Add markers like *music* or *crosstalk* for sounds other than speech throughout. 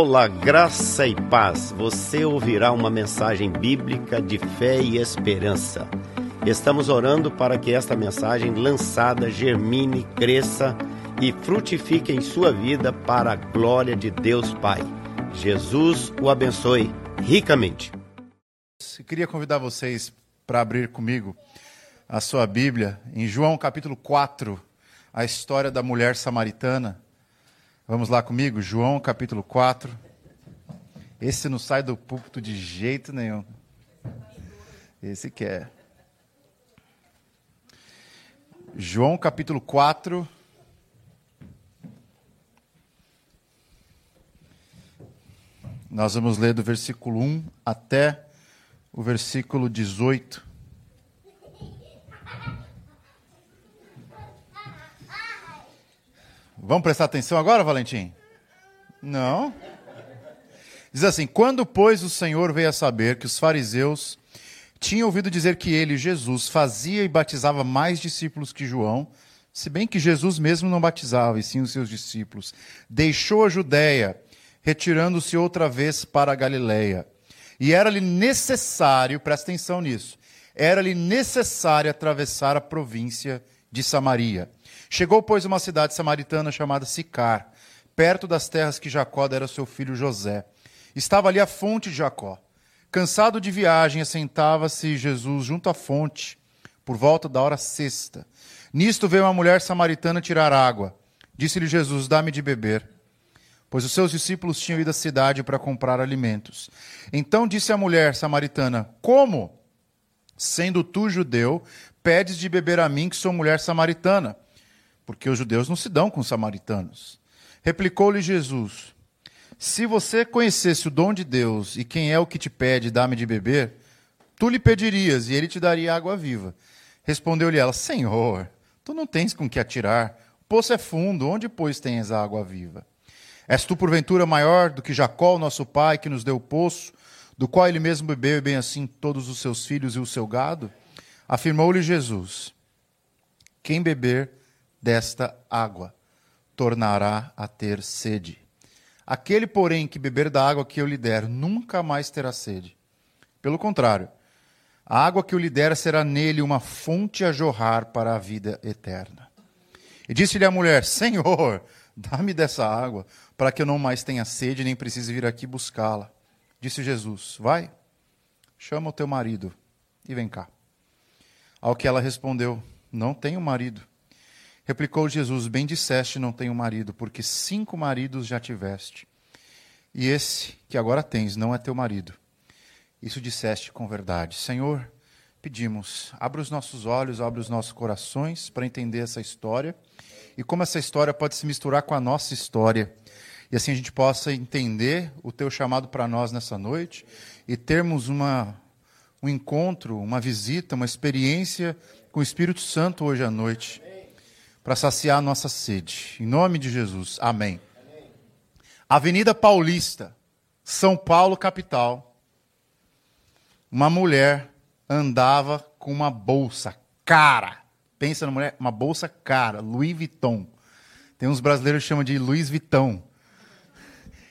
Olá, graça e paz. Você ouvirá uma mensagem bíblica de fé e esperança. Estamos orando para que esta mensagem lançada germine, cresça e frutifique em sua vida para a glória de Deus Pai. Jesus o abençoe ricamente. Eu queria convidar vocês para abrir comigo a sua Bíblia em João capítulo 4, a história da mulher samaritana. Vamos lá comigo, João capítulo 4. Esse não sai do púlpito de jeito nenhum. Esse quer. João capítulo 4. Nós vamos ler do versículo 1 até o versículo 18. Vamos prestar atenção agora, Valentim? Não. Diz assim: Quando, pois, o Senhor veio a saber que os fariseus tinham ouvido dizer que ele, Jesus, fazia e batizava mais discípulos que João, se bem que Jesus mesmo não batizava, e sim os seus discípulos, deixou a Judéia, retirando-se outra vez para a Galiléia. E era-lhe necessário, presta atenção nisso, era-lhe necessário atravessar a província de Samaria. Chegou, pois, uma cidade samaritana chamada Sicar, perto das terras que Jacó dera seu filho José. Estava ali a fonte de Jacó. Cansado de viagem, assentava-se Jesus junto à fonte, por volta da hora sexta. Nisto veio uma mulher samaritana tirar água. Disse-lhe Jesus: Dá-me de beber. Pois os seus discípulos tinham ido à cidade para comprar alimentos. Então disse a mulher samaritana: Como, sendo tu judeu, pedes de beber a mim, que sou mulher samaritana? porque os judeus não se dão com os samaritanos. Replicou-lhe Jesus: Se você conhecesse o dom de Deus e quem é o que te pede, dá-me de beber, tu lhe pedirias e ele te daria água viva. Respondeu-lhe ela: Senhor, tu não tens com que atirar. O poço é fundo, onde, pois, tens a água viva? És tu, porventura, maior do que Jacó, nosso pai, que nos deu o poço, do qual ele mesmo bebeu, e bem assim todos os seus filhos e o seu gado? Afirmou-lhe Jesus: Quem beber desta água tornará a ter sede. Aquele, porém, que beber da água que eu lhe der, nunca mais terá sede. Pelo contrário, a água que eu lhe der será nele uma fonte a jorrar para a vida eterna. E disse-lhe a mulher: Senhor, dá-me dessa água, para que eu não mais tenha sede, nem precise vir aqui buscá-la. Disse Jesus: Vai, chama o teu marido e vem cá. Ao que ela respondeu: Não tenho marido. Replicou Jesus: Bem disseste, não tenho marido, porque cinco maridos já tiveste. E esse que agora tens não é teu marido. Isso disseste com verdade. Senhor, pedimos, abra os nossos olhos, abra os nossos corações para entender essa história e como essa história pode se misturar com a nossa história. E assim a gente possa entender o teu chamado para nós nessa noite e termos uma, um encontro, uma visita, uma experiência com o Espírito Santo hoje à noite para saciar a nossa sede. Em nome de Jesus. Amém. Amém. Avenida Paulista, São Paulo, capital. Uma mulher andava com uma bolsa cara. Pensa na mulher, uma bolsa cara, Louis Vuitton. Tem uns brasileiros que chamam de Louis Vuitton.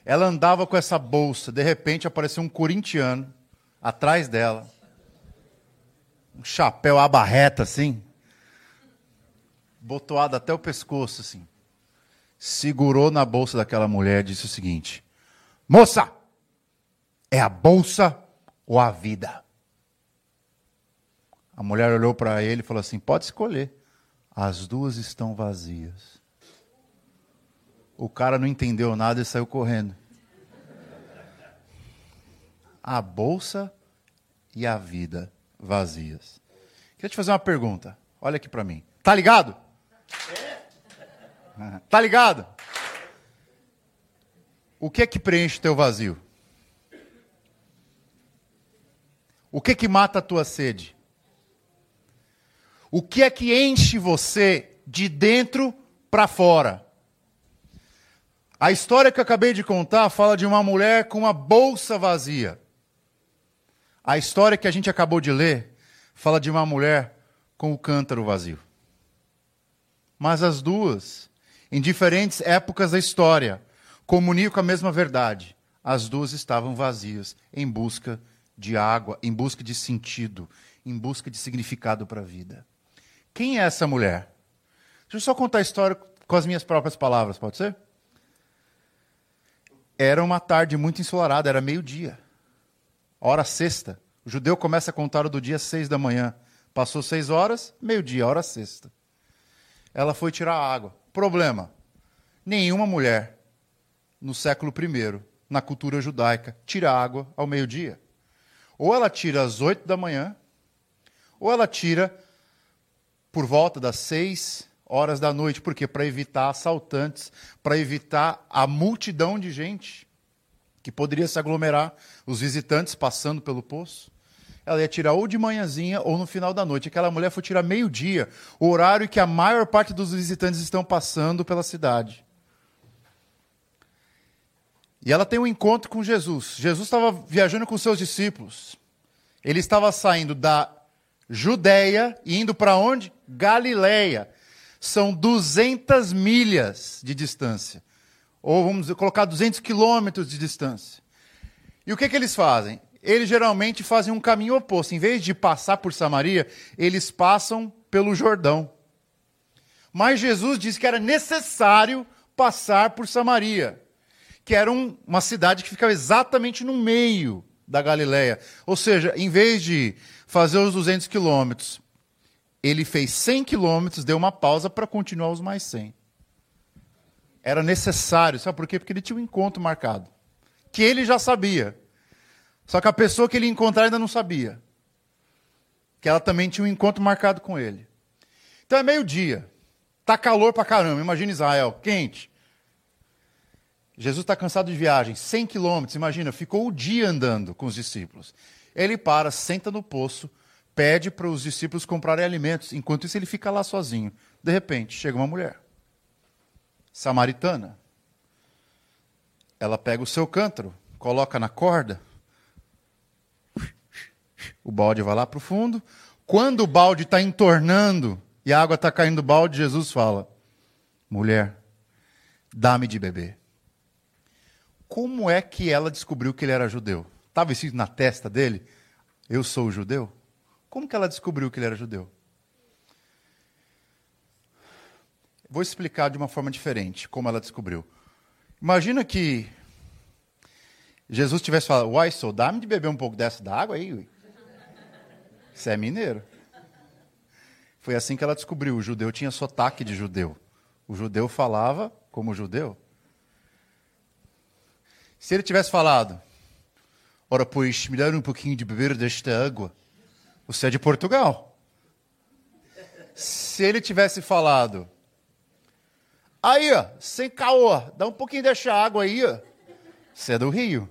Ela andava com essa bolsa, de repente apareceu um corintiano atrás dela. Um chapéu abarreta assim botoada até o pescoço, assim. Segurou na bolsa daquela mulher e disse o seguinte: Moça, é a bolsa ou a vida? A mulher olhou para ele e falou assim: Pode escolher. As duas estão vazias. O cara não entendeu nada e saiu correndo. A bolsa e a vida vazias. Queria te fazer uma pergunta. Olha aqui para mim. Tá ligado? *laughs* Tá ligado? O que é que preenche teu vazio? O que é que mata a tua sede? O que é que enche você de dentro para fora? A história que eu acabei de contar fala de uma mulher com uma bolsa vazia. A história que a gente acabou de ler fala de uma mulher com o cântaro vazio mas as duas, em diferentes épocas da história, comunicam a mesma verdade. as duas estavam vazias, em busca de água, em busca de sentido, em busca de significado para a vida. Quem é essa mulher? Deixa eu só contar a história com as minhas próprias palavras, pode ser? Era uma tarde muito ensolarada, era meio-dia, hora sexta. O judeu começa a contar o do dia seis da manhã. Passou seis horas, meio-dia, hora sexta. Ela foi tirar água. Problema: nenhuma mulher no século I, na cultura judaica, tira água ao meio-dia. Ou ela tira às oito da manhã, ou ela tira por volta das seis horas da noite. Por quê? Para evitar assaltantes, para evitar a multidão de gente que poderia se aglomerar, os visitantes passando pelo poço. Ela ia tirar ou de manhãzinha ou no final da noite. Aquela mulher foi tirar meio-dia, o horário que a maior parte dos visitantes estão passando pela cidade. E ela tem um encontro com Jesus. Jesus estava viajando com seus discípulos. Ele estava saindo da Judéia e indo para onde? Galileia. São 200 milhas de distância. Ou vamos colocar 200 quilômetros de distância. E o que, que eles fazem? Eles geralmente fazem um caminho oposto. Em vez de passar por Samaria, eles passam pelo Jordão. Mas Jesus disse que era necessário passar por Samaria, que era um, uma cidade que ficava exatamente no meio da Galileia. Ou seja, em vez de fazer os 200 quilômetros, ele fez 100 quilômetros, deu uma pausa para continuar os mais 100. Era necessário, sabe por quê? Porque ele tinha um encontro marcado, que ele já sabia. Só que a pessoa que ele encontrar ainda não sabia. Que ela também tinha um encontro marcado com ele. Então é meio-dia. Tá calor pra caramba. Imagina Israel, quente. Jesus está cansado de viagem, 100 quilômetros, imagina, ficou o dia andando com os discípulos. Ele para, senta no poço, pede para os discípulos comprarem alimentos. Enquanto isso, ele fica lá sozinho. De repente, chega uma mulher, samaritana. Ela pega o seu cântaro, coloca na corda. O balde vai lá para o fundo. Quando o balde está entornando e a água está caindo do balde, Jesus fala: Mulher, dá-me de beber. Como é que ela descobriu que ele era judeu? Estava escrito na testa dele: Eu sou judeu? Como que ela descobriu que ele era judeu? Vou explicar de uma forma diferente como ela descobriu. Imagina que Jesus tivesse falado: Uai, sou, dá-me de beber um pouco dessa da água aí. Você é mineiro. Foi assim que ela descobriu: o judeu tinha sotaque de judeu. O judeu falava como judeu. Se ele tivesse falado, ora, pois, me dá um pouquinho de beber desta água, você é de Portugal. Se ele tivesse falado, aí, ó, sem caô, dá um pouquinho desta água aí, ó, você é do Rio.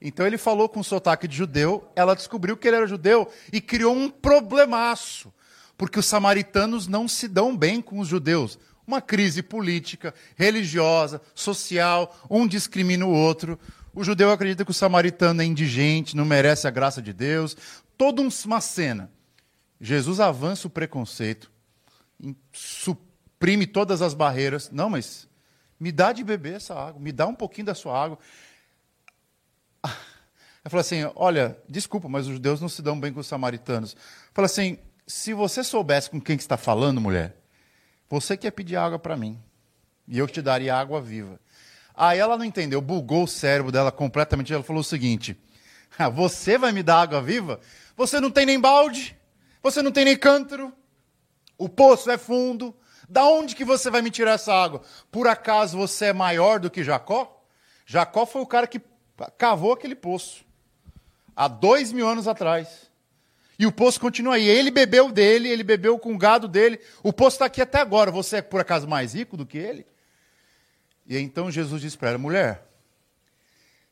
Então ele falou com sotaque de judeu, ela descobriu que ele era judeu e criou um problemaço, porque os samaritanos não se dão bem com os judeus uma crise política, religiosa, social, um discrimina o outro. O judeu acredita que o samaritano é indigente, não merece a graça de Deus. Toda uma cena. Jesus avança o preconceito, suprime todas as barreiras. Não, mas me dá de beber essa água, me dá um pouquinho da sua água. Eu falei assim: olha, desculpa, mas os judeus não se dão bem com os samaritanos. Falei assim: se você soubesse com quem que está falando, mulher, você quer pedir água para mim, e eu te daria água viva. Aí ela não entendeu, bugou o cérebro dela completamente. Ela falou o seguinte: ah, Você vai me dar água viva? Você não tem nem balde, você não tem nem cântaro, o poço é fundo. Da onde que você vai me tirar essa água? Por acaso você é maior do que Jacó? Jacó foi o cara que cavou aquele poço há dois mil anos atrás. E o poço continua aí. Ele bebeu dele, ele bebeu com o gado dele. O poço está aqui até agora. Você é por acaso mais rico do que ele? E então Jesus disse para ela: mulher,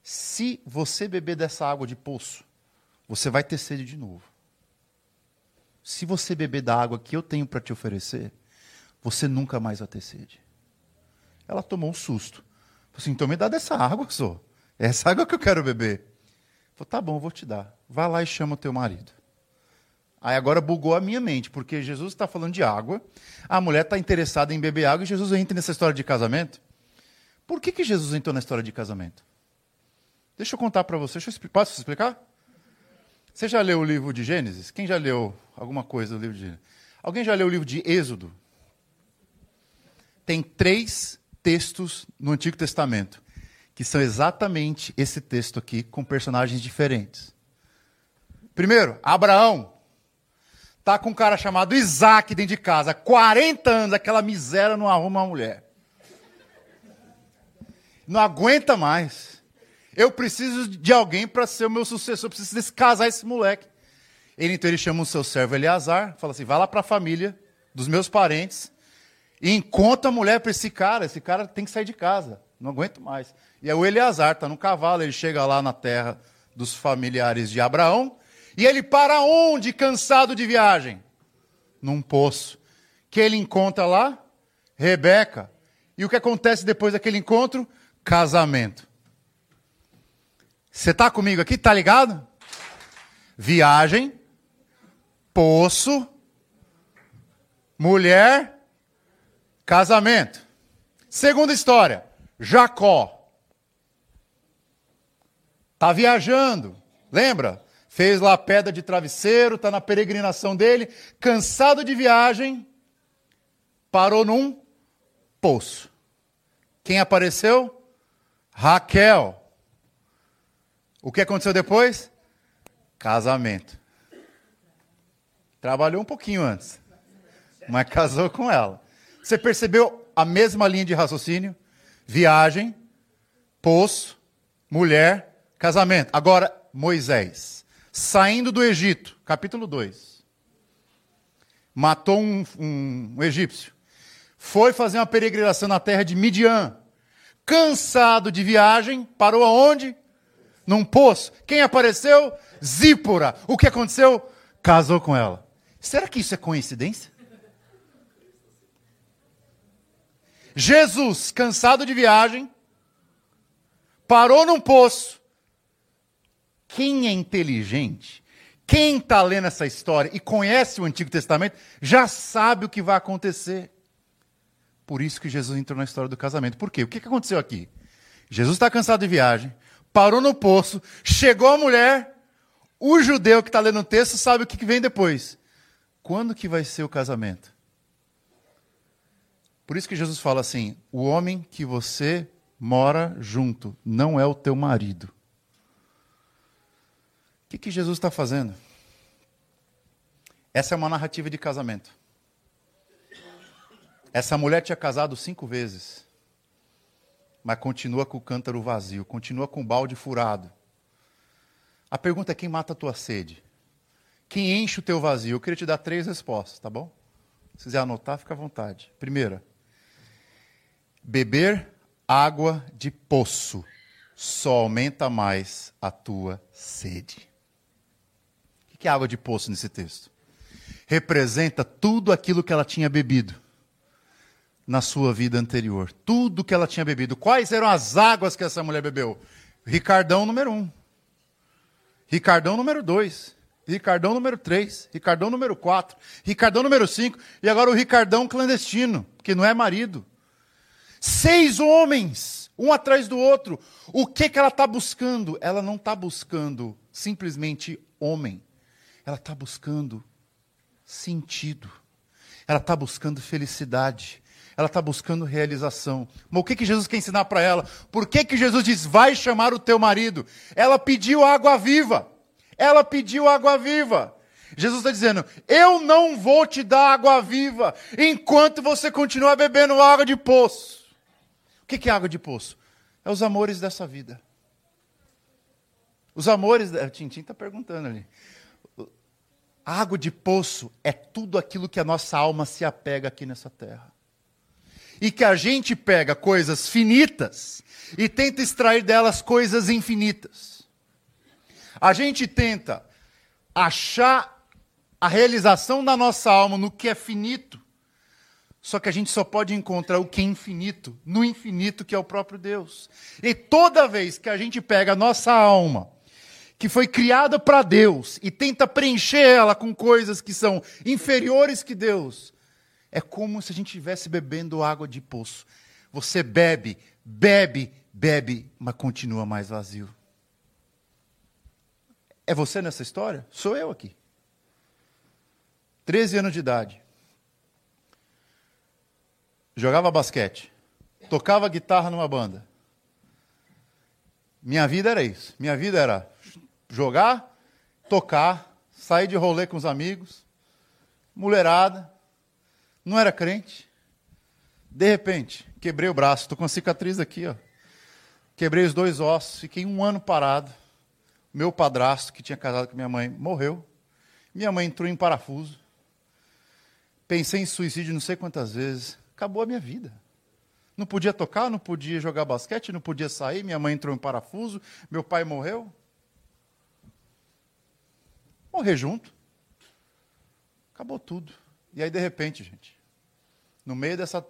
se você beber dessa água de poço, você vai ter sede de novo. Se você beber da água que eu tenho para te oferecer, você nunca mais vai ter sede. Ela tomou um susto. Falou assim: então me dá dessa água, só. É essa água que eu quero beber. Falou: tá bom, vou te dar. Vá lá e chama o teu marido. Aí agora bugou a minha mente, porque Jesus está falando de água, a mulher está interessada em beber água e Jesus entra nessa história de casamento. Por que, que Jesus entrou na história de casamento? Deixa eu contar para você. Deixa eu, posso explicar? Você já leu o livro de Gênesis? Quem já leu alguma coisa do livro de Gênesis? Alguém já leu o livro de Êxodo? Tem três textos no Antigo Testamento que são exatamente esse texto aqui, com personagens diferentes. Primeiro, Abraão. Tá com um cara chamado Isaac dentro de casa, 40 anos, aquela miséria não arruma uma mulher. Não aguenta mais. Eu preciso de alguém para ser o meu sucessor, preciso casar esse moleque. Ele então ele chama o seu servo Eleazar, fala assim: vai lá para a família dos meus parentes e encontra a mulher para esse cara. Esse cara tem que sair de casa, não aguento mais. E aí o Eleazar está no cavalo, ele chega lá na terra dos familiares de Abraão e ele para onde, cansado de viagem? Num poço. Que ele encontra lá? Rebeca. E o que acontece depois daquele encontro? Casamento. Você está comigo aqui? Tá ligado? Viagem, poço, mulher, casamento. Segunda história, Jacó. Tá viajando, lembra? Fez lá a pedra de travesseiro, está na peregrinação dele, cansado de viagem, parou num poço. Quem apareceu? Raquel. O que aconteceu depois? Casamento. Trabalhou um pouquinho antes, mas casou com ela. Você percebeu a mesma linha de raciocínio? Viagem, poço, mulher, casamento. Agora, Moisés, saindo do Egito, capítulo 2. Matou um, um, um egípcio. Foi fazer uma peregrinação na terra de Midian. Cansado de viagem, parou aonde? Num poço. Quem apareceu? Zípora. O que aconteceu? Casou com ela. Será que isso é coincidência? Jesus, cansado de viagem, parou num poço. Quem é inteligente, quem está lendo essa história e conhece o Antigo Testamento, já sabe o que vai acontecer. Por isso que Jesus entrou na história do casamento. Por quê? O que aconteceu aqui? Jesus está cansado de viagem, parou no poço, chegou a mulher, o judeu que está lendo o texto sabe o que vem depois. Quando que vai ser o casamento? Por isso que Jesus fala assim: o homem que você mora junto não é o teu marido. O que, que Jesus está fazendo? Essa é uma narrativa de casamento. Essa mulher tinha casado cinco vezes, mas continua com o cântaro vazio, continua com o balde furado. A pergunta é: quem mata a tua sede? Quem enche o teu vazio? Eu queria te dar três respostas, tá bom? Se quiser anotar, fica à vontade. Primeira, beber água de poço só aumenta mais a tua sede. O que é água de poço nesse texto? Representa tudo aquilo que ela tinha bebido na sua vida anterior. Tudo que ela tinha bebido. Quais eram as águas que essa mulher bebeu? Ricardão número um. Ricardão número dois. Ricardão número 3, Ricardão número 4, Ricardão número 5 e agora o Ricardão clandestino, que não é marido. Seis homens, um atrás do outro. O que, que ela está buscando? Ela não está buscando simplesmente homem. Ela está buscando sentido. Ela está buscando felicidade. Ela está buscando realização. Mas o que, que Jesus quer ensinar para ela? Por que, que Jesus diz, vai chamar o teu marido? Ela pediu água viva. Ela pediu água viva. Jesus está dizendo: Eu não vou te dar água viva enquanto você continuar bebendo água de poço. O que é água de poço? É os amores dessa vida. Os amores. O Tintim está perguntando ali. A água de poço é tudo aquilo que a nossa alma se apega aqui nessa terra. E que a gente pega coisas finitas e tenta extrair delas coisas infinitas. A gente tenta achar a realização da nossa alma no que é finito, só que a gente só pode encontrar o que é infinito, no infinito que é o próprio Deus. E toda vez que a gente pega a nossa alma, que foi criada para Deus, e tenta preencher ela com coisas que são inferiores que Deus, é como se a gente estivesse bebendo água de poço. Você bebe, bebe, bebe, mas continua mais vazio. É você nessa história? Sou eu aqui. 13 anos de idade. Jogava basquete. Tocava guitarra numa banda. Minha vida era isso. Minha vida era jogar, tocar, sair de rolê com os amigos, mulherada. Não era crente. De repente, quebrei o braço. Estou com uma cicatriz aqui, ó. Quebrei os dois ossos. Fiquei um ano parado. Meu padrasto, que tinha casado com minha mãe, morreu. Minha mãe entrou em parafuso. Pensei em suicídio não sei quantas vezes. Acabou a minha vida. Não podia tocar, não podia jogar basquete, não podia sair. Minha mãe entrou em parafuso. Meu pai morreu. Morrer junto. Acabou tudo. E aí, de repente, gente, no meio dessa,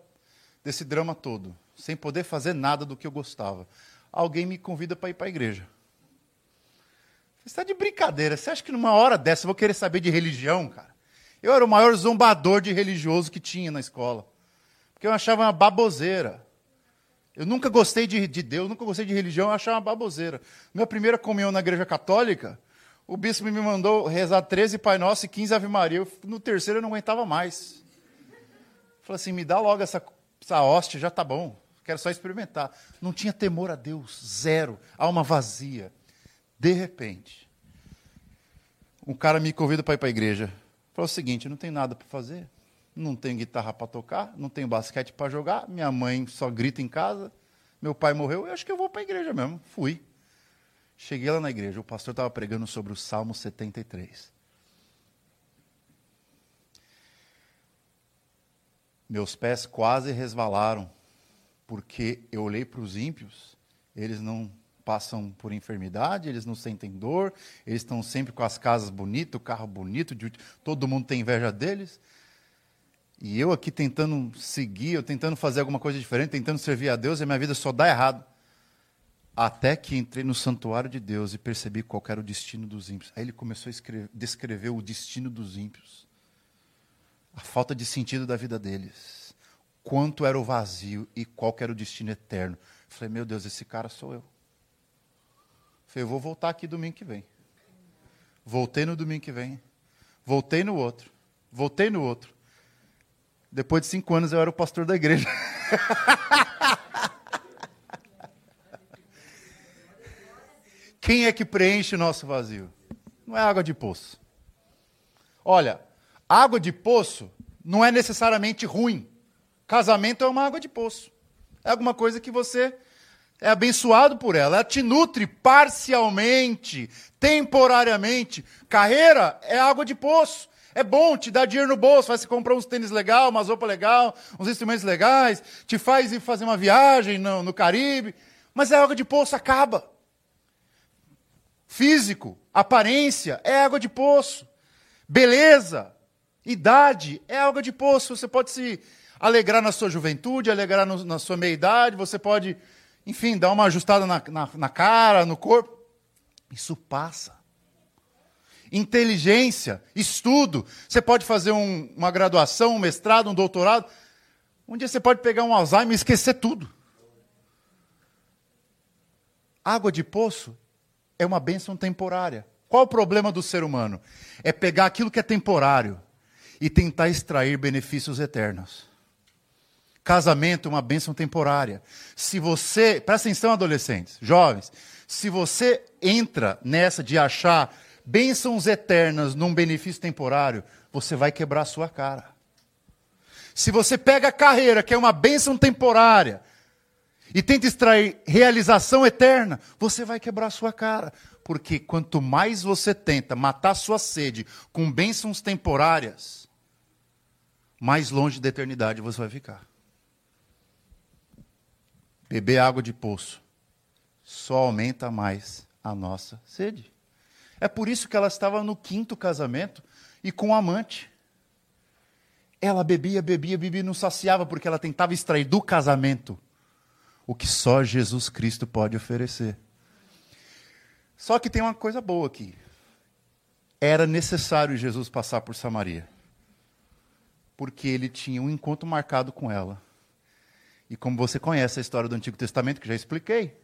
desse drama todo, sem poder fazer nada do que eu gostava, alguém me convida para ir para a igreja. Você está de brincadeira. Você acha que numa hora dessa eu vou querer saber de religião, cara? Eu era o maior zombador de religioso que tinha na escola. Porque eu achava uma baboseira. Eu nunca gostei de, de Deus, nunca gostei de religião, eu achava uma baboseira. Minha primeira comunhão na igreja católica, o bispo me mandou rezar 13 Pai Nosso e 15 Ave Maria. No terceiro eu não aguentava mais. Falei assim, me dá logo essa, essa hóstia, já tá bom. Quero só experimentar. Não tinha temor a Deus, zero. Alma vazia. De repente, um cara me convida para ir para a igreja. Falou o seguinte: não tem nada para fazer, não tenho guitarra para tocar, não tenho basquete para jogar, minha mãe só grita em casa, meu pai morreu, eu acho que eu vou para a igreja mesmo. Fui. Cheguei lá na igreja, o pastor estava pregando sobre o Salmo 73. Meus pés quase resvalaram, porque eu olhei para os ímpios, eles não passam por enfermidade, eles não sentem dor, eles estão sempre com as casas bonitas, o carro bonito, todo mundo tem inveja deles. E eu aqui tentando seguir, eu tentando fazer alguma coisa diferente, tentando servir a Deus, e a minha vida só dá errado. Até que entrei no santuário de Deus e percebi qual era o destino dos ímpios. Aí ele começou a escrever, descrever o destino dos ímpios. A falta de sentido da vida deles. Quanto era o vazio e qual era o destino eterno. Falei, meu Deus, esse cara sou eu. Falei, eu vou voltar aqui domingo que vem. Voltei no domingo que vem. Voltei no outro. Voltei no outro. Depois de cinco anos eu era o pastor da igreja. *laughs* Quem é que preenche o nosso vazio? Não é água de poço. Olha, água de poço não é necessariamente ruim. Casamento é uma água de poço. É alguma coisa que você é abençoado por ela, ela te nutre parcialmente, temporariamente. Carreira é água de poço. É bom, te dá dinheiro no bolso, faz você comprar uns tênis legal, uma roupa legal, uns instrumentos legais, te faz ir fazer uma viagem no, no Caribe, mas é água de poço, acaba. Físico, aparência, é água de poço. Beleza, idade, é água de poço. Você pode se alegrar na sua juventude, alegrar no, na sua meia-idade, você pode enfim, dá uma ajustada na, na, na cara, no corpo. Isso passa. Inteligência, estudo. Você pode fazer um, uma graduação, um mestrado, um doutorado. Um dia você pode pegar um Alzheimer e esquecer tudo. Água de poço é uma bênção temporária. Qual o problema do ser humano? É pegar aquilo que é temporário e tentar extrair benefícios eternos. Casamento é uma bênção temporária. Se você, presta atenção, adolescentes, jovens, se você entra nessa de achar bênçãos eternas num benefício temporário, você vai quebrar a sua cara. Se você pega a carreira, que é uma bênção temporária, e tenta extrair realização eterna, você vai quebrar a sua cara. Porque quanto mais você tenta matar sua sede com bênçãos temporárias, mais longe da eternidade você vai ficar. Beber água de poço só aumenta mais a nossa sede. É por isso que ela estava no quinto casamento e com um amante. Ela bebia, bebia, bebia e não saciava porque ela tentava extrair do casamento o que só Jesus Cristo pode oferecer. Só que tem uma coisa boa aqui. Era necessário Jesus passar por Samaria. Porque ele tinha um encontro marcado com ela. E como você conhece a história do Antigo Testamento, que já expliquei,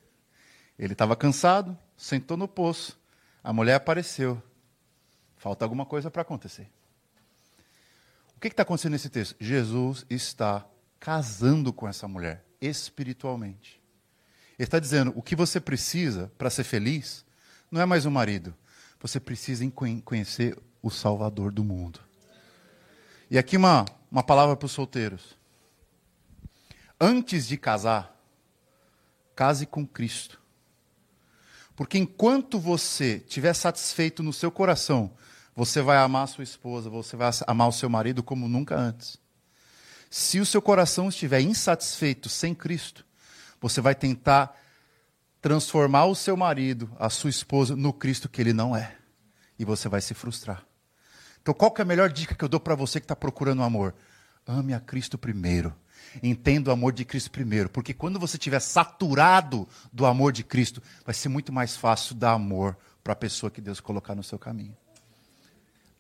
ele estava cansado, sentou no poço. A mulher apareceu. Falta alguma coisa para acontecer. O que está acontecendo nesse texto? Jesus está casando com essa mulher, espiritualmente. Ele está dizendo: o que você precisa para ser feliz não é mais um marido. Você precisa conhecer o Salvador do mundo. E aqui uma, uma palavra para os solteiros. Antes de casar, case com Cristo. Porque enquanto você estiver satisfeito no seu coração, você vai amar a sua esposa, você vai amar o seu marido como nunca antes. Se o seu coração estiver insatisfeito sem Cristo, você vai tentar transformar o seu marido, a sua esposa, no Cristo que ele não é. E você vai se frustrar. Então, qual é a melhor dica que eu dou para você que está procurando amor? Ame a Cristo primeiro. Entenda o amor de Cristo primeiro. Porque quando você estiver saturado do amor de Cristo, vai ser muito mais fácil dar amor para a pessoa que Deus colocar no seu caminho.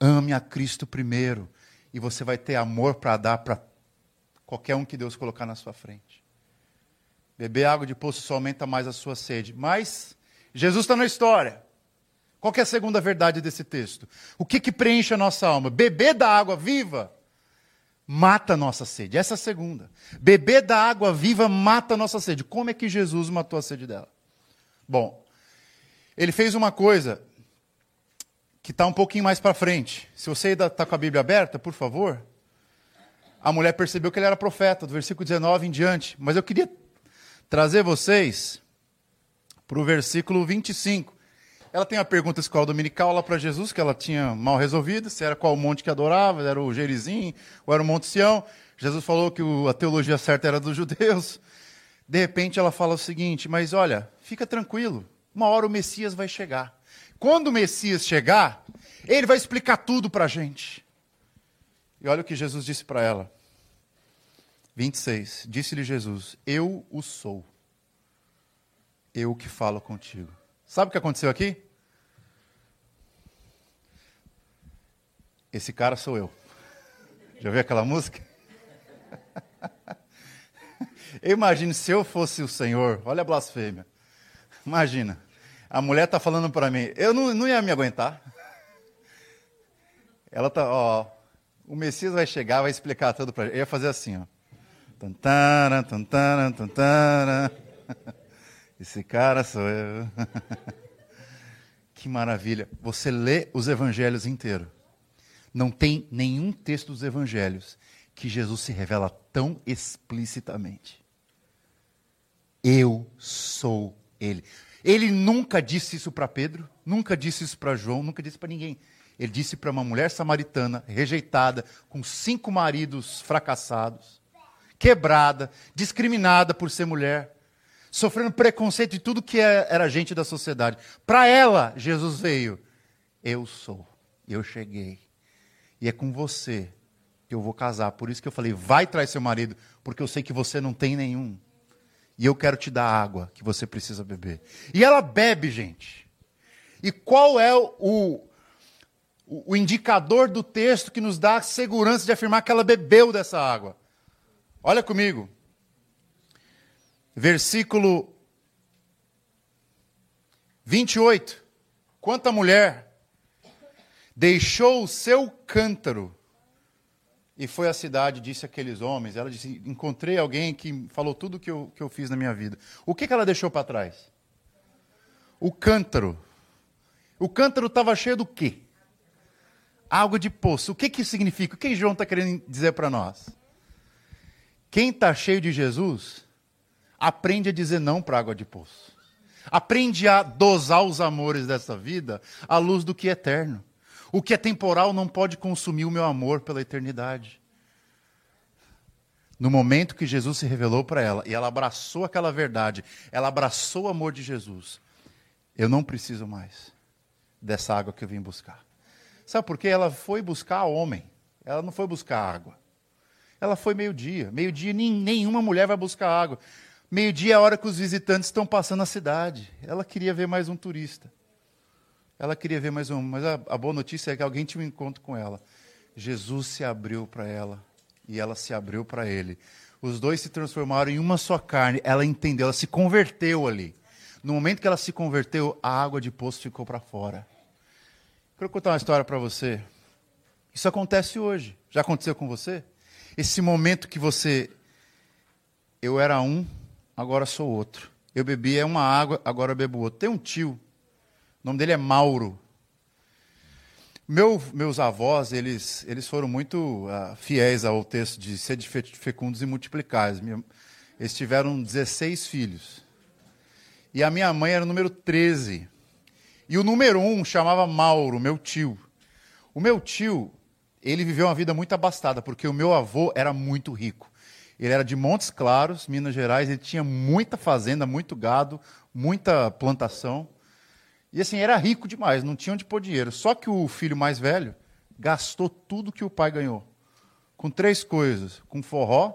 Ame a Cristo primeiro. E você vai ter amor para dar para qualquer um que Deus colocar na sua frente. Beber água de poço só aumenta mais a sua sede. Mas Jesus está na história. Qual é a segunda verdade desse texto? O que, que preenche a nossa alma? Beber da água viva mata a nossa sede. Essa é a segunda. Beber da água viva mata a nossa sede. Como é que Jesus matou a sede dela? Bom, ele fez uma coisa que está um pouquinho mais para frente. Se você ainda está com a Bíblia aberta, por favor. A mulher percebeu que ele era profeta, do versículo 19 em diante. Mas eu queria trazer vocês para o versículo 25. Ela tem uma pergunta escola dominical lá para Jesus, que ela tinha mal resolvido, se era qual monte que adorava, era o Gerizim ou era o Monte Sião. Jesus falou que a teologia certa era dos judeus. De repente ela fala o seguinte: Mas olha, fica tranquilo, uma hora o Messias vai chegar. Quando o Messias chegar, ele vai explicar tudo para a gente. E olha o que Jesus disse para ela. 26. Disse-lhe Jesus: Eu o sou. Eu que falo contigo. Sabe o que aconteceu aqui? Esse cara sou eu. Já viu aquela música? *laughs* Eu imagino se eu fosse o Senhor, olha a blasfêmia. Imagina, a mulher está falando para mim, eu não, não ia me aguentar. Ela tá, ó, o Messias vai chegar, vai explicar tudo para Eu ia fazer assim, ó. *laughs* Esse cara sou eu. *laughs* que maravilha. Você lê os evangelhos inteiros. Não tem nenhum texto dos evangelhos que Jesus se revela tão explicitamente. Eu sou Ele. Ele nunca disse isso para Pedro, nunca disse isso para João, nunca disse para ninguém. Ele disse para uma mulher samaritana, rejeitada, com cinco maridos fracassados, quebrada, discriminada por ser mulher, sofrendo preconceito de tudo que é, era gente da sociedade. Para ela, Jesus veio. Eu sou, eu cheguei. E é com você que eu vou casar. Por isso que eu falei, vai trazer seu marido, porque eu sei que você não tem nenhum. E eu quero te dar água que você precisa beber. E ela bebe, gente. E qual é o, o, o indicador do texto que nos dá a segurança de afirmar que ela bebeu dessa água? Olha comigo. Versículo 28. Quanta mulher deixou o seu cântaro e foi à cidade, disse aqueles homens. Ela disse: Encontrei alguém que falou tudo que eu, que eu fiz na minha vida. O que, que ela deixou para trás? O cântaro. O cântaro estava cheio do quê? Água de poço. O que, que significa? O que João está querendo dizer para nós? Quem está cheio de Jesus, aprende a dizer não para água de poço. Aprende a dosar os amores dessa vida à luz do que é eterno. O que é temporal não pode consumir o meu amor pela eternidade. No momento que Jesus se revelou para ela e ela abraçou aquela verdade, ela abraçou o amor de Jesus. Eu não preciso mais dessa água que eu vim buscar. Sabe por quê? Ela foi buscar homem, ela não foi buscar água. Ela foi meio-dia. Meio-dia nenhuma mulher vai buscar água. Meio-dia é a hora que os visitantes estão passando a cidade. Ela queria ver mais um turista. Ela queria ver mais um, mas a, a boa notícia é que alguém tinha um encontro com ela. Jesus se abriu para ela e ela se abriu para ele. Os dois se transformaram em uma só carne. Ela entendeu, ela se converteu ali. No momento que ela se converteu, a água de poço ficou para fora. Quero contar uma história para você. Isso acontece hoje. Já aconteceu com você? Esse momento que você. Eu era um, agora sou outro. Eu bebia uma água, agora bebo outro. Tem um tio, o nome dele é Mauro. Meu, meus avós, eles, eles foram muito uh, fiéis ao texto de ser fecundos e multiplicais. Eles tiveram 16 filhos. E a minha mãe era o número 13. E o número 1 chamava Mauro, meu tio. O meu tio, ele viveu uma vida muito abastada, porque o meu avô era muito rico. Ele era de Montes Claros, Minas Gerais, ele tinha muita fazenda, muito gado, muita plantação. E assim, era rico demais, não tinha onde pôr dinheiro. Só que o filho mais velho gastou tudo que o pai ganhou. Com três coisas: com forró,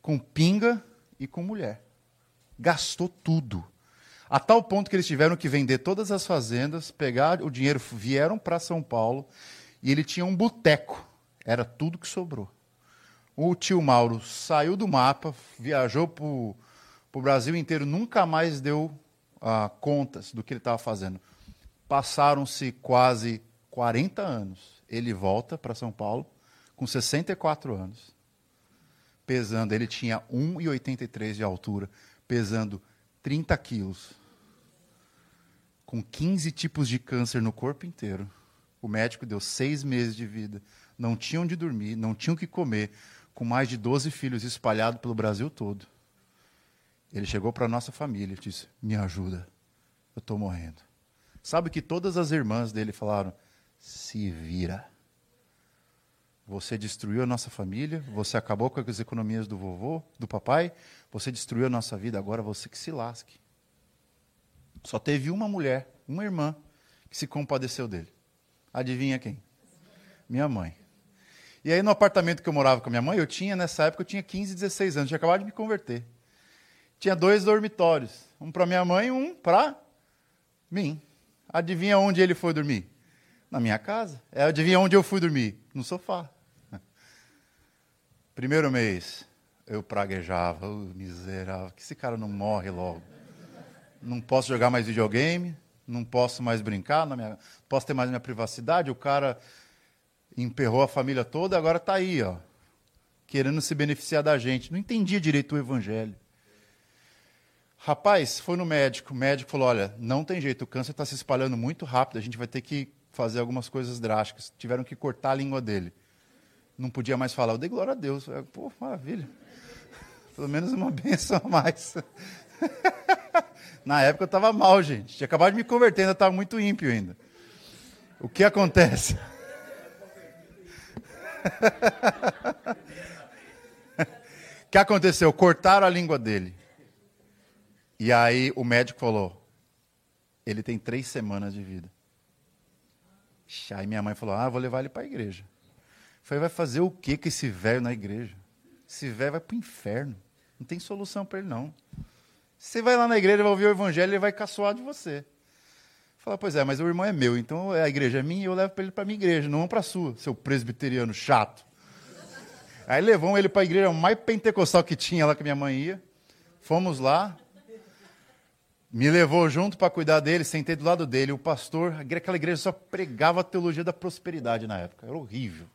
com pinga e com mulher. Gastou tudo. A tal ponto que eles tiveram que vender todas as fazendas, pegar o dinheiro, vieram para São Paulo e ele tinha um boteco. Era tudo que sobrou. O tio Mauro saiu do mapa, viajou para o Brasil inteiro, nunca mais deu ah, contas do que ele estava fazendo. Passaram-se quase 40 anos. Ele volta para São Paulo com 64 anos. Pesando, ele tinha 1,83 de altura, pesando 30 quilos. Com 15 tipos de câncer no corpo inteiro. O médico deu seis meses de vida. Não tinha onde dormir, não tinha o que comer, com mais de 12 filhos espalhados pelo Brasil todo. Ele chegou para a nossa família e disse: Me ajuda, eu estou morrendo. Sabe que todas as irmãs dele falaram: Se vira. Você destruiu a nossa família, você acabou com as economias do vovô, do papai, você destruiu a nossa vida, agora você que se lasque. Só teve uma mulher, uma irmã, que se compadeceu dele. Adivinha quem? Minha mãe. E aí no apartamento que eu morava com a minha mãe, eu tinha, nessa época, eu tinha 15, 16 anos, tinha acabado de me converter tinha dois dormitórios. Um para minha mãe e um para mim. Adivinha onde ele foi dormir? Na minha casa. É, adivinha onde eu fui dormir? No sofá. *laughs* Primeiro mês, eu praguejava, oh, miserável, que esse cara não morre logo. Não posso jogar mais videogame, não posso mais brincar, não minha, posso ter mais minha privacidade. O cara emperrou a família toda, agora está aí, ó, querendo se beneficiar da gente. Não entendia direito o evangelho. Rapaz, foi no médico. O médico falou: olha, não tem jeito, o câncer está se espalhando muito rápido, a gente vai ter que fazer algumas coisas drásticas. Tiveram que cortar a língua dele. Não podia mais falar. Eu dei glória a Deus. Eu, Pô, maravilha. *laughs* Pelo menos uma *laughs* benção a mais. *laughs* Na época eu estava mal, gente. Tinha acabado de me converter, ainda estava muito ímpio ainda. O que acontece? O que aconteceu? Cortaram a língua dele. E aí o médico falou: ele tem três semanas de vida. Aí minha mãe falou: ah, vou levar ele para a igreja. Eu falei: vai fazer o que com esse velho na igreja? Esse velho vai para o inferno. Não tem solução para ele, não. Você vai lá na igreja, vai ouvir o evangelho, ele vai caçoar de você. Fala, pois é, mas o irmão é meu, então a igreja é minha e eu levo ele para minha igreja, não para a sua, seu presbiteriano chato. Aí levou ele para a igreja mais pentecostal que tinha lá que minha mãe ia. Fomos lá, me levou junto para cuidar dele, sentei do lado dele. O pastor, aquela igreja só pregava a teologia da prosperidade na época, era horrível.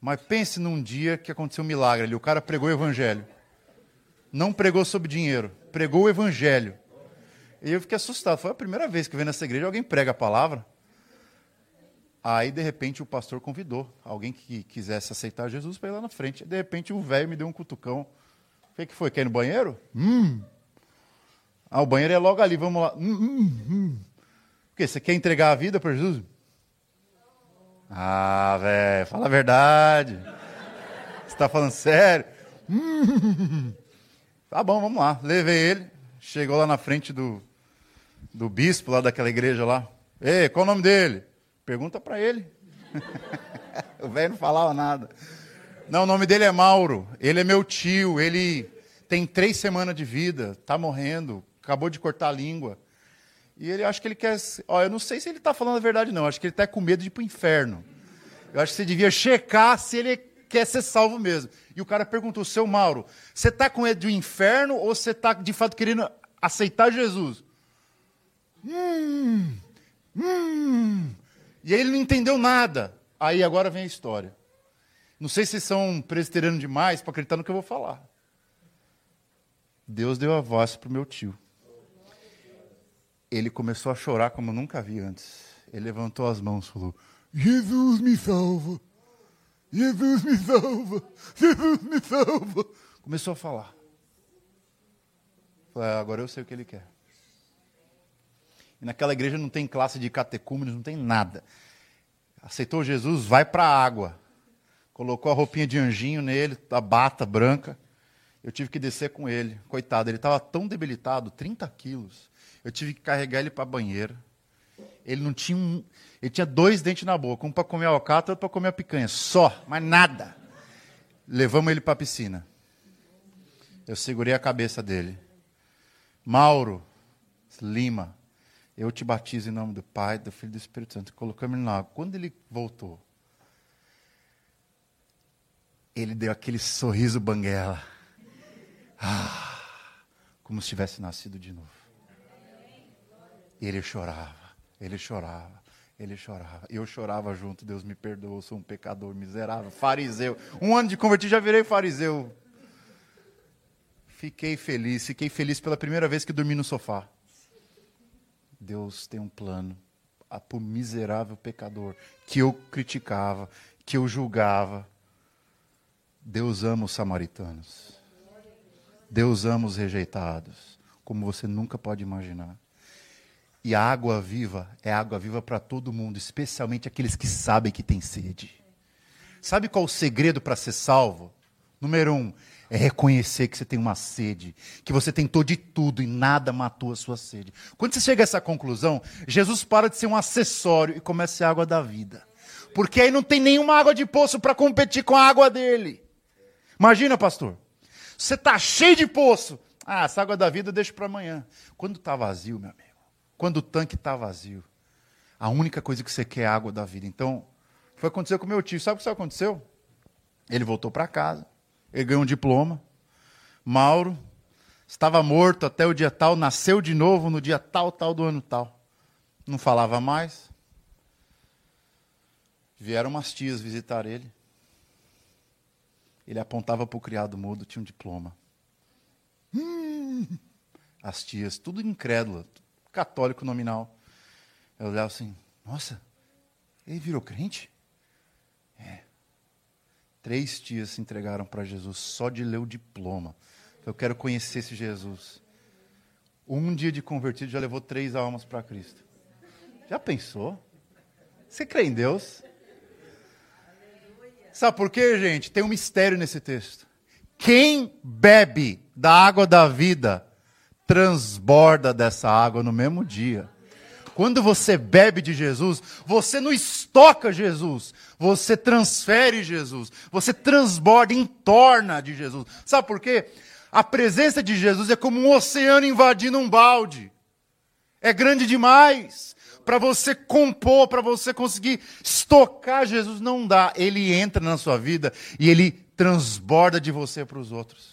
Mas pense num dia que aconteceu um milagre ali. O cara pregou o evangelho. Não pregou sobre dinheiro, pregou o evangelho. E eu fiquei assustado. Foi a primeira vez que eu vi nessa igreja alguém prega a palavra. Aí, de repente, o pastor convidou alguém que quisesse aceitar Jesus para ir lá na frente. De repente, um velho me deu um cutucão. O que foi? Quer ir no banheiro? Hum, ah, o banheiro é logo ali, vamos lá. Hum, hum, hum. O quê? Você quer entregar a vida para Jesus? Ah, velho, fala a verdade. Você está falando sério? Hum. Tá bom, vamos lá. Levei ele. Chegou lá na frente do, do bispo, lá daquela igreja lá. Ei, qual o nome dele? Pergunta para ele. *laughs* o velho não falava nada. Não, o nome dele é Mauro. Ele é meu tio. Ele tem três semanas de vida. Está morrendo acabou de cortar a língua. E ele acha que ele quer. Ó, eu não sei se ele está falando a verdade, não. Acho que ele está com medo de ir para o inferno. Eu acho que você devia checar se ele quer ser salvo mesmo. E o cara perguntou: seu Mauro, você está com medo do inferno ou você está de fato querendo aceitar Jesus? Hum, hum. E aí ele não entendeu nada. Aí agora vem a história. Não sei se são presbiterianos demais para acreditar no que eu vou falar. Deus deu a voz para o meu tio. Ele começou a chorar como nunca vi antes. Ele levantou as mãos e falou: Jesus me salva! Jesus me salva! Jesus me salva! Começou a falar. Falei, ah, agora eu sei o que ele quer. E naquela igreja não tem classe de catecúmenos, não tem nada. Aceitou Jesus, vai para a água. Colocou a roupinha de anjinho nele, a bata branca. Eu tive que descer com ele. Coitado, ele estava tão debilitado, 30 quilos. Eu tive que carregar ele para a banheira. Ele não tinha um. Ele tinha dois dentes na boca, um para comer alcatra, outro para comer a picanha. Só, mas nada. Levamos ele para a piscina. Eu segurei a cabeça dele. Mauro Lima, eu te batizo em nome do Pai, do Filho e do Espírito Santo. Colocamos ele na água. Quando ele voltou, ele deu aquele sorriso banguela. Ah, como se tivesse nascido de novo. Ele chorava, ele chorava, ele chorava. Eu chorava junto, Deus me perdoa, eu sou um pecador miserável, fariseu. Um ano de convertido, já virei fariseu. Fiquei feliz, fiquei feliz pela primeira vez que dormi no sofá. Deus tem um plano para o miserável pecador que eu criticava, que eu julgava. Deus ama os samaritanos. Deus ama os rejeitados, como você nunca pode imaginar. E a água viva é água viva para todo mundo, especialmente aqueles que sabem que tem sede. Sabe qual o segredo para ser salvo? Número um, é reconhecer que você tem uma sede, que você tentou de tudo e nada matou a sua sede. Quando você chega a essa conclusão, Jesus para de ser um acessório e começa a ser a água da vida. Porque aí não tem nenhuma água de poço para competir com a água dele. Imagina, pastor. Você está cheio de poço. Ah, essa água da vida eu deixo para amanhã. Quando está vazio, meu amigo, quando o tanque está vazio, a única coisa que você quer é a água da vida. Então, foi acontecer com meu tio. Sabe o que aconteceu? Ele voltou para casa. Ele ganhou um diploma. Mauro estava morto até o dia tal, nasceu de novo no dia tal, tal do ano tal. Não falava mais. Vieram umas tias visitar ele. Ele apontava para o criado mudo, tinha um diploma. Hum, as tias, tudo incrédula, católico nominal. Eu olhava assim, nossa, ele virou crente? Três tias se entregaram para Jesus só de ler o diploma. Eu quero conhecer esse Jesus. Um dia de convertido já levou três almas para Cristo. Já pensou? Você crê em Deus? Sabe por quê, gente? Tem um mistério nesse texto. Quem bebe da água da vida transborda dessa água no mesmo dia. Quando você bebe de Jesus, você não estoca Jesus, você transfere Jesus, você transborda, entorna de Jesus. Sabe por quê? A presença de Jesus é como um oceano invadindo um balde. É grande demais. Para você compor, para você conseguir estocar Jesus, não dá. Ele entra na sua vida e ele transborda de você para os outros.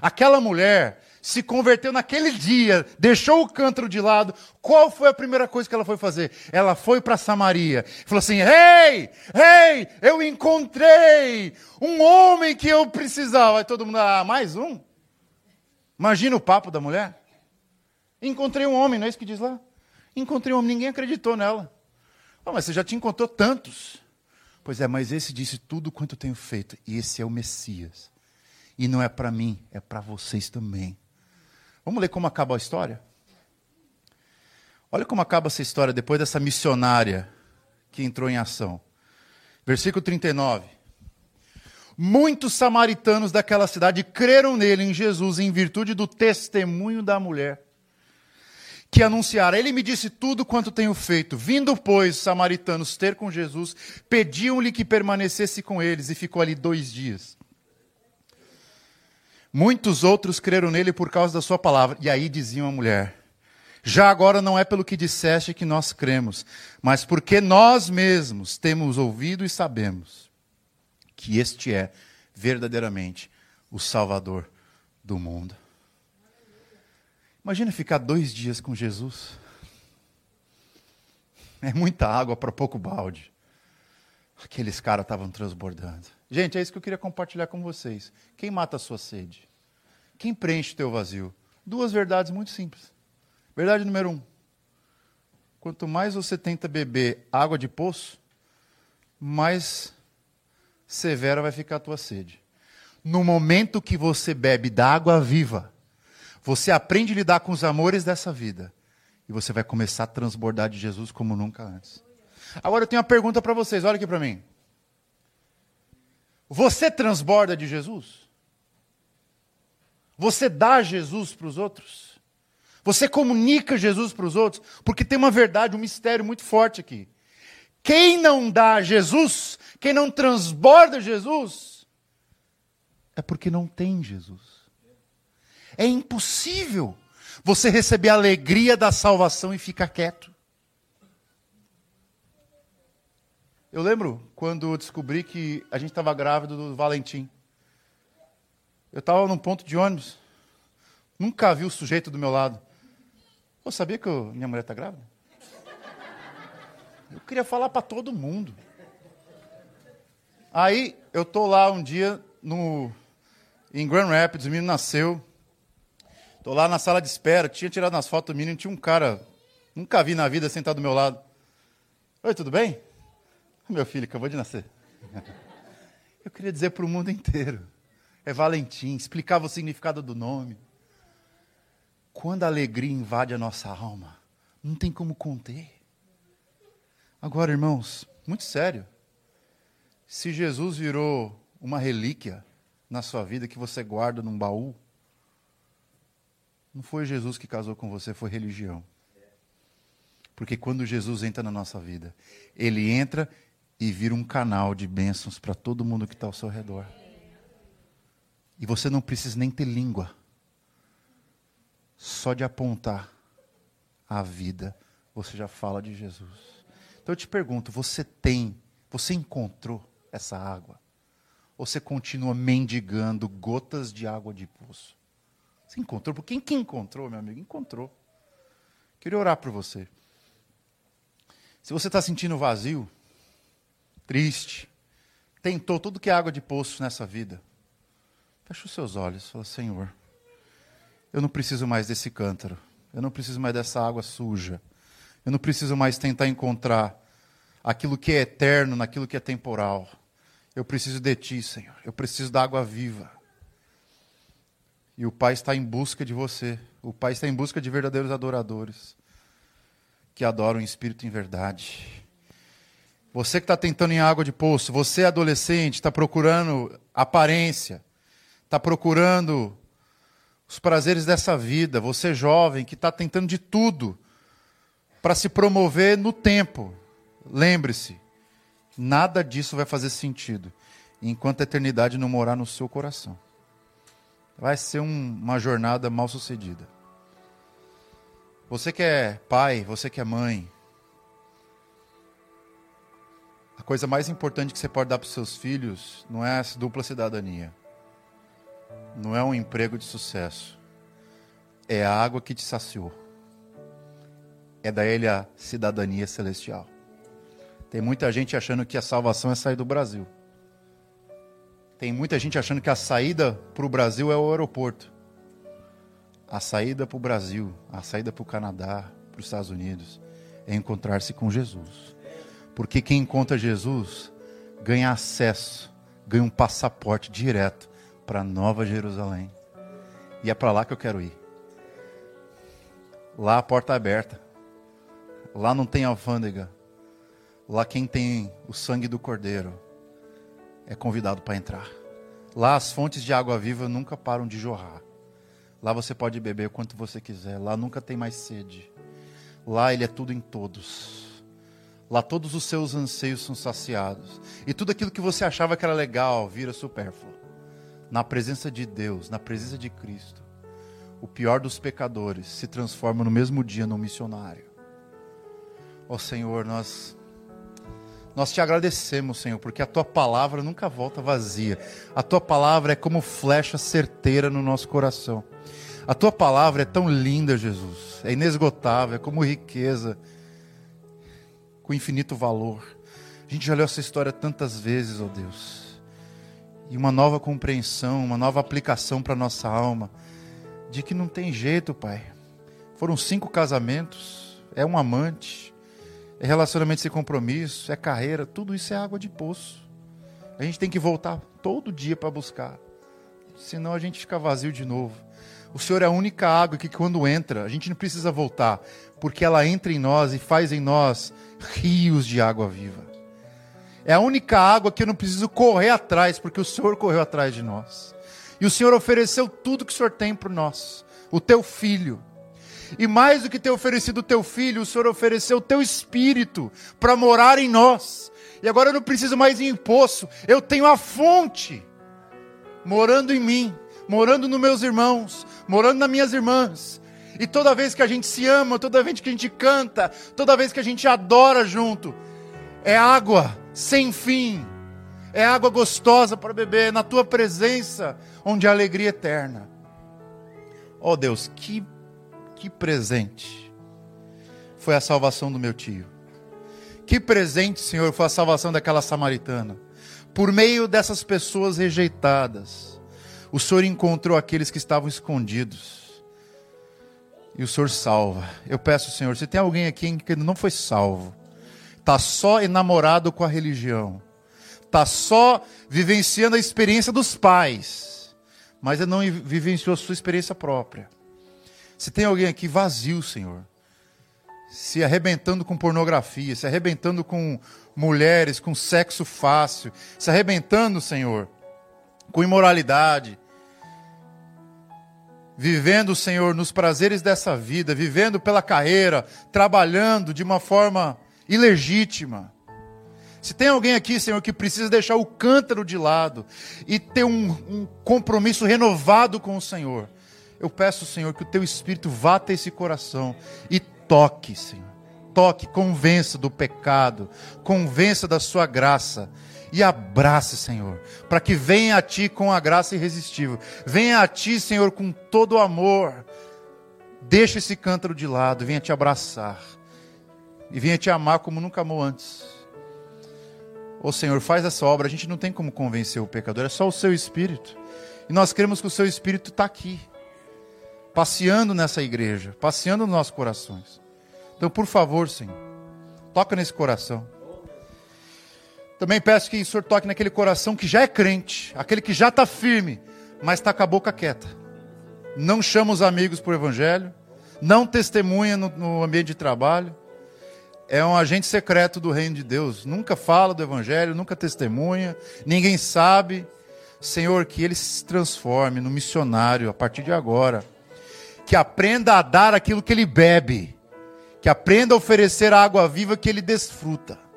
Aquela mulher se converteu naquele dia, deixou o cântaro de lado, qual foi a primeira coisa que ela foi fazer? Ela foi para Samaria, falou assim: Ei, ei, eu encontrei um homem que eu precisava. Aí todo mundo, ah, mais um? Imagina o papo da mulher. Encontrei um homem, não é isso que diz lá? Encontrei um homem, ninguém acreditou nela. Oh, mas você já te encontrou tantos. Pois é, mas esse disse tudo quanto tenho feito, e esse é o Messias. E não é para mim, é para vocês também. Vamos ler como acaba a história? Olha como acaba essa história depois dessa missionária que entrou em ação. Versículo 39. Muitos samaritanos daquela cidade creram nele, em Jesus, em virtude do testemunho da mulher que anunciara. Ele me disse tudo quanto tenho feito. Vindo, pois, os samaritanos ter com Jesus, pediam-lhe que permanecesse com eles, e ficou ali dois dias. Muitos outros creram nele por causa da sua palavra. E aí dizia a mulher: Já agora não é pelo que disseste que nós cremos, mas porque nós mesmos temos ouvido e sabemos que este é verdadeiramente o Salvador do mundo. Imagina ficar dois dias com Jesus. É muita água para pouco balde. Aqueles caras estavam transbordando. Gente, é isso que eu queria compartilhar com vocês. Quem mata a sua sede? Quem preenche o teu vazio? Duas verdades muito simples. Verdade número um: quanto mais você tenta beber água de poço, mais severa vai ficar a tua sede. No momento que você bebe da água viva, você aprende a lidar com os amores dessa vida. E você vai começar a transbordar de Jesus como nunca antes. Agora eu tenho uma pergunta para vocês, olha aqui para mim. Você transborda de Jesus? Você dá Jesus para os outros? Você comunica Jesus para os outros? Porque tem uma verdade, um mistério muito forte aqui. Quem não dá Jesus, quem não transborda Jesus, é porque não tem Jesus. É impossível você receber a alegria da salvação e ficar quieto. Eu lembro quando descobri que a gente estava grávido do Valentim. Eu estava num ponto de ônibus. Nunca vi o sujeito do meu lado. Eu sabia que eu, minha mulher está grávida? Eu queria falar para todo mundo. Aí eu tô lá um dia no em Grand Rapids, o menino nasceu. Tô lá na sala de espera, tinha tirado as fotos do menino, tinha um cara, nunca vi na vida sentado do meu lado. Oi, tudo bem? Meu filho acabou de nascer. *laughs* Eu queria dizer para o mundo inteiro. É Valentim, explicava o significado do nome. Quando a alegria invade a nossa alma, não tem como conter. Agora, irmãos, muito sério. Se Jesus virou uma relíquia na sua vida que você guarda num baú, não foi Jesus que casou com você, foi religião. Porque quando Jesus entra na nossa vida, ele entra e vira um canal de bênçãos para todo mundo que está ao seu redor. E você não precisa nem ter língua. Só de apontar a vida, você já fala de Jesus. Então eu te pergunto: você tem, você encontrou essa água? Ou você continua mendigando gotas de água de poço? Você encontrou? Porque quem que encontrou, meu amigo? Encontrou. Queria orar por você. Se você está sentindo vazio, triste, tentou tudo que é água de poço nessa vida, fecha os seus olhos fala: Senhor, eu não preciso mais desse cântaro, eu não preciso mais dessa água suja, eu não preciso mais tentar encontrar aquilo que é eterno naquilo que é temporal. Eu preciso de Ti, Senhor. Eu preciso da água viva. E o Pai está em busca de você. O Pai está em busca de verdadeiros adoradores que adoram em espírito em verdade. Você que está tentando em água de poço, você adolescente, está procurando aparência, está procurando os prazeres dessa vida. Você jovem que está tentando de tudo para se promover no tempo. Lembre-se, nada disso vai fazer sentido enquanto a eternidade não morar no seu coração. Vai ser um, uma jornada mal sucedida. Você que é pai, você que é mãe, coisa mais importante que você pode dar para os seus filhos não é essa dupla cidadania, não é um emprego de sucesso, é a água que te saciou, é da ele a cidadania celestial. Tem muita gente achando que a salvação é sair do Brasil. Tem muita gente achando que a saída para o Brasil é o aeroporto. A saída para o Brasil, a saída para o Canadá, para os Estados Unidos, é encontrar-se com Jesus. Porque quem encontra Jesus ganha acesso, ganha um passaporte direto para Nova Jerusalém. E é para lá que eu quero ir. Lá a porta é aberta. Lá não tem alfândega. Lá quem tem o sangue do cordeiro é convidado para entrar. Lá as fontes de água viva nunca param de jorrar. Lá você pode beber o quanto você quiser. Lá nunca tem mais sede. Lá ele é tudo em todos. Lá todos os seus anseios são saciados. E tudo aquilo que você achava que era legal vira supérfluo. Na presença de Deus, na presença de Cristo, o pior dos pecadores se transforma no mesmo dia num missionário. Ó oh, Senhor, nós nós te agradecemos, Senhor, porque a tua palavra nunca volta vazia. A tua palavra é como flecha certeira no nosso coração. A tua palavra é tão linda, Jesus. É inesgotável, é como riqueza. Com infinito valor. A gente já leu essa história tantas vezes, ó Deus. E uma nova compreensão, uma nova aplicação para nossa alma, de que não tem jeito, Pai. Foram cinco casamentos, é um amante, é relacionamento sem compromisso, é carreira, tudo isso é água de poço. A gente tem que voltar todo dia para buscar, senão a gente fica vazio de novo. O Senhor é a única água que quando entra, a gente não precisa voltar, porque ela entra em nós e faz em nós rios de água viva. É a única água que eu não preciso correr atrás, porque o Senhor correu atrás de nós. E o Senhor ofereceu tudo que o Senhor tem para nós, o teu filho. E mais do que ter oferecido o teu filho, o Senhor ofereceu o teu espírito para morar em nós. E agora eu não preciso mais ir em poço, eu tenho a fonte morando em mim morando nos meus irmãos, morando nas minhas irmãs. E toda vez que a gente se ama, toda vez que a gente canta, toda vez que a gente adora junto, é água sem fim, é água gostosa para beber, na tua presença, onde há alegria eterna. Oh Deus, que, que presente foi a salvação do meu tio. Que presente, Senhor, foi a salvação daquela samaritana. Por meio dessas pessoas rejeitadas o Senhor encontrou aqueles que estavam escondidos. E o Senhor salva. Eu peço, Senhor, se tem alguém aqui que não foi salvo, está só enamorado com a religião, está só vivenciando a experiência dos pais, mas não vivenciou a sua experiência própria. Se tem alguém aqui vazio, Senhor, se arrebentando com pornografia, se arrebentando com mulheres, com sexo fácil, se arrebentando, Senhor, com imoralidade, vivendo, Senhor, nos prazeres dessa vida, vivendo pela carreira, trabalhando de uma forma ilegítima. Se tem alguém aqui, Senhor, que precisa deixar o cântaro de lado e ter um, um compromisso renovado com o Senhor, eu peço, Senhor, que o teu Espírito vá até esse coração e toque, Senhor. Toque, convença do pecado, convença da sua graça e abrace, Senhor, para que venha a Ti com a graça irresistível. Venha a Ti, Senhor, com todo o amor. Deixa esse cântaro de lado, venha te abraçar e venha te amar como nunca amou antes. Ô oh, Senhor, faz essa obra. A gente não tem como convencer o pecador, é só o Seu Espírito. E nós cremos que o Seu Espírito está aqui, passeando nessa igreja, passeando nos nossos corações. Então, por favor, Senhor, toca nesse coração. Também peço que o Senhor toque naquele coração que já é crente, aquele que já está firme, mas está com a boca quieta. Não chama os amigos para o Evangelho, não testemunha no, no ambiente de trabalho, é um agente secreto do reino de Deus. Nunca fala do Evangelho, nunca testemunha, ninguém sabe. Senhor, que ele se transforme no missionário a partir de agora. Que aprenda a dar aquilo que ele bebe. Que aprenda a oferecer a água viva que ele desfruta.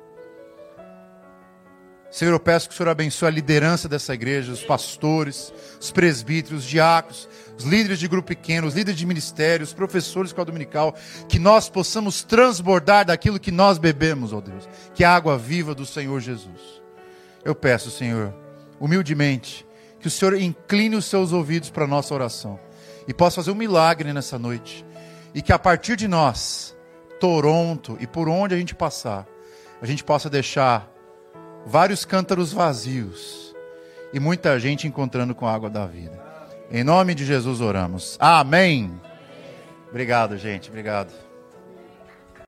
Senhor, eu peço que o Senhor abençoe a liderança dessa igreja, os pastores, os presbíteros, os diáconos, os líderes de grupo pequeno, os líderes de ministério, os professores de escola dominical, que nós possamos transbordar daquilo que nós bebemos, ó Deus, que é a água viva do Senhor Jesus. Eu peço, Senhor, humildemente, que o Senhor incline os seus ouvidos para a nossa oração e possa fazer um milagre nessa noite, e que a partir de nós, Toronto e por onde a gente passar, a gente possa deixar vários cântaros vazios e muita gente encontrando com a água da vida. Em nome de Jesus oramos. Amém. Obrigado, gente. Obrigado.